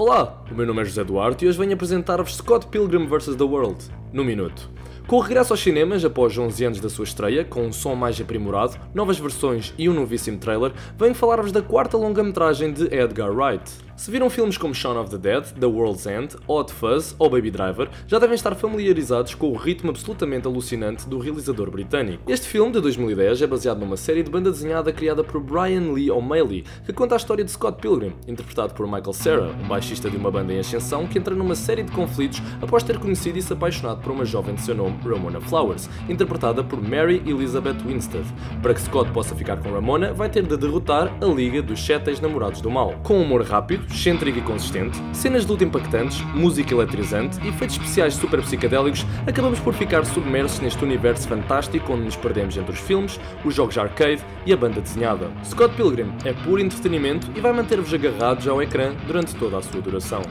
Olá, o meu nome é José Duarte e hoje venho apresentar-vos Scott Pilgrim vs. The World, no minuto. Com o regresso aos cinemas após 11 anos da sua estreia, com um som mais aprimorado, novas versões e um novíssimo trailer, venho falar-vos da quarta longa-metragem de Edgar Wright. Se viram filmes como Shaun of the Dead, The World's End, Hot Fuzz ou Baby Driver, já devem estar familiarizados com o ritmo absolutamente alucinante do realizador britânico. Este filme, de 2010, é baseado numa série de banda desenhada criada por Brian Lee O'Malley, que conta a história de Scott Pilgrim, interpretado por Michael Cera, um baixista de uma banda em ascensão que entra numa série de conflitos após ter conhecido e se apaixonado por uma jovem de seu nome, Ramona Flowers, interpretada por Mary Elizabeth Winstead. Para que Scott possa ficar com Ramona, vai ter de derrotar a Liga dos Sete Namorados do Mal. Com um humor rápido, excêntrico e consistente, cenas de luta impactantes, música eletrizante e efeitos especiais super psicadélicos, acabamos por ficar submersos neste universo fantástico onde nos perdemos entre os filmes, os jogos arcade e a banda desenhada. Scott Pilgrim é puro entretenimento e vai manter-vos agarrados ao ecrã durante toda a sua duração.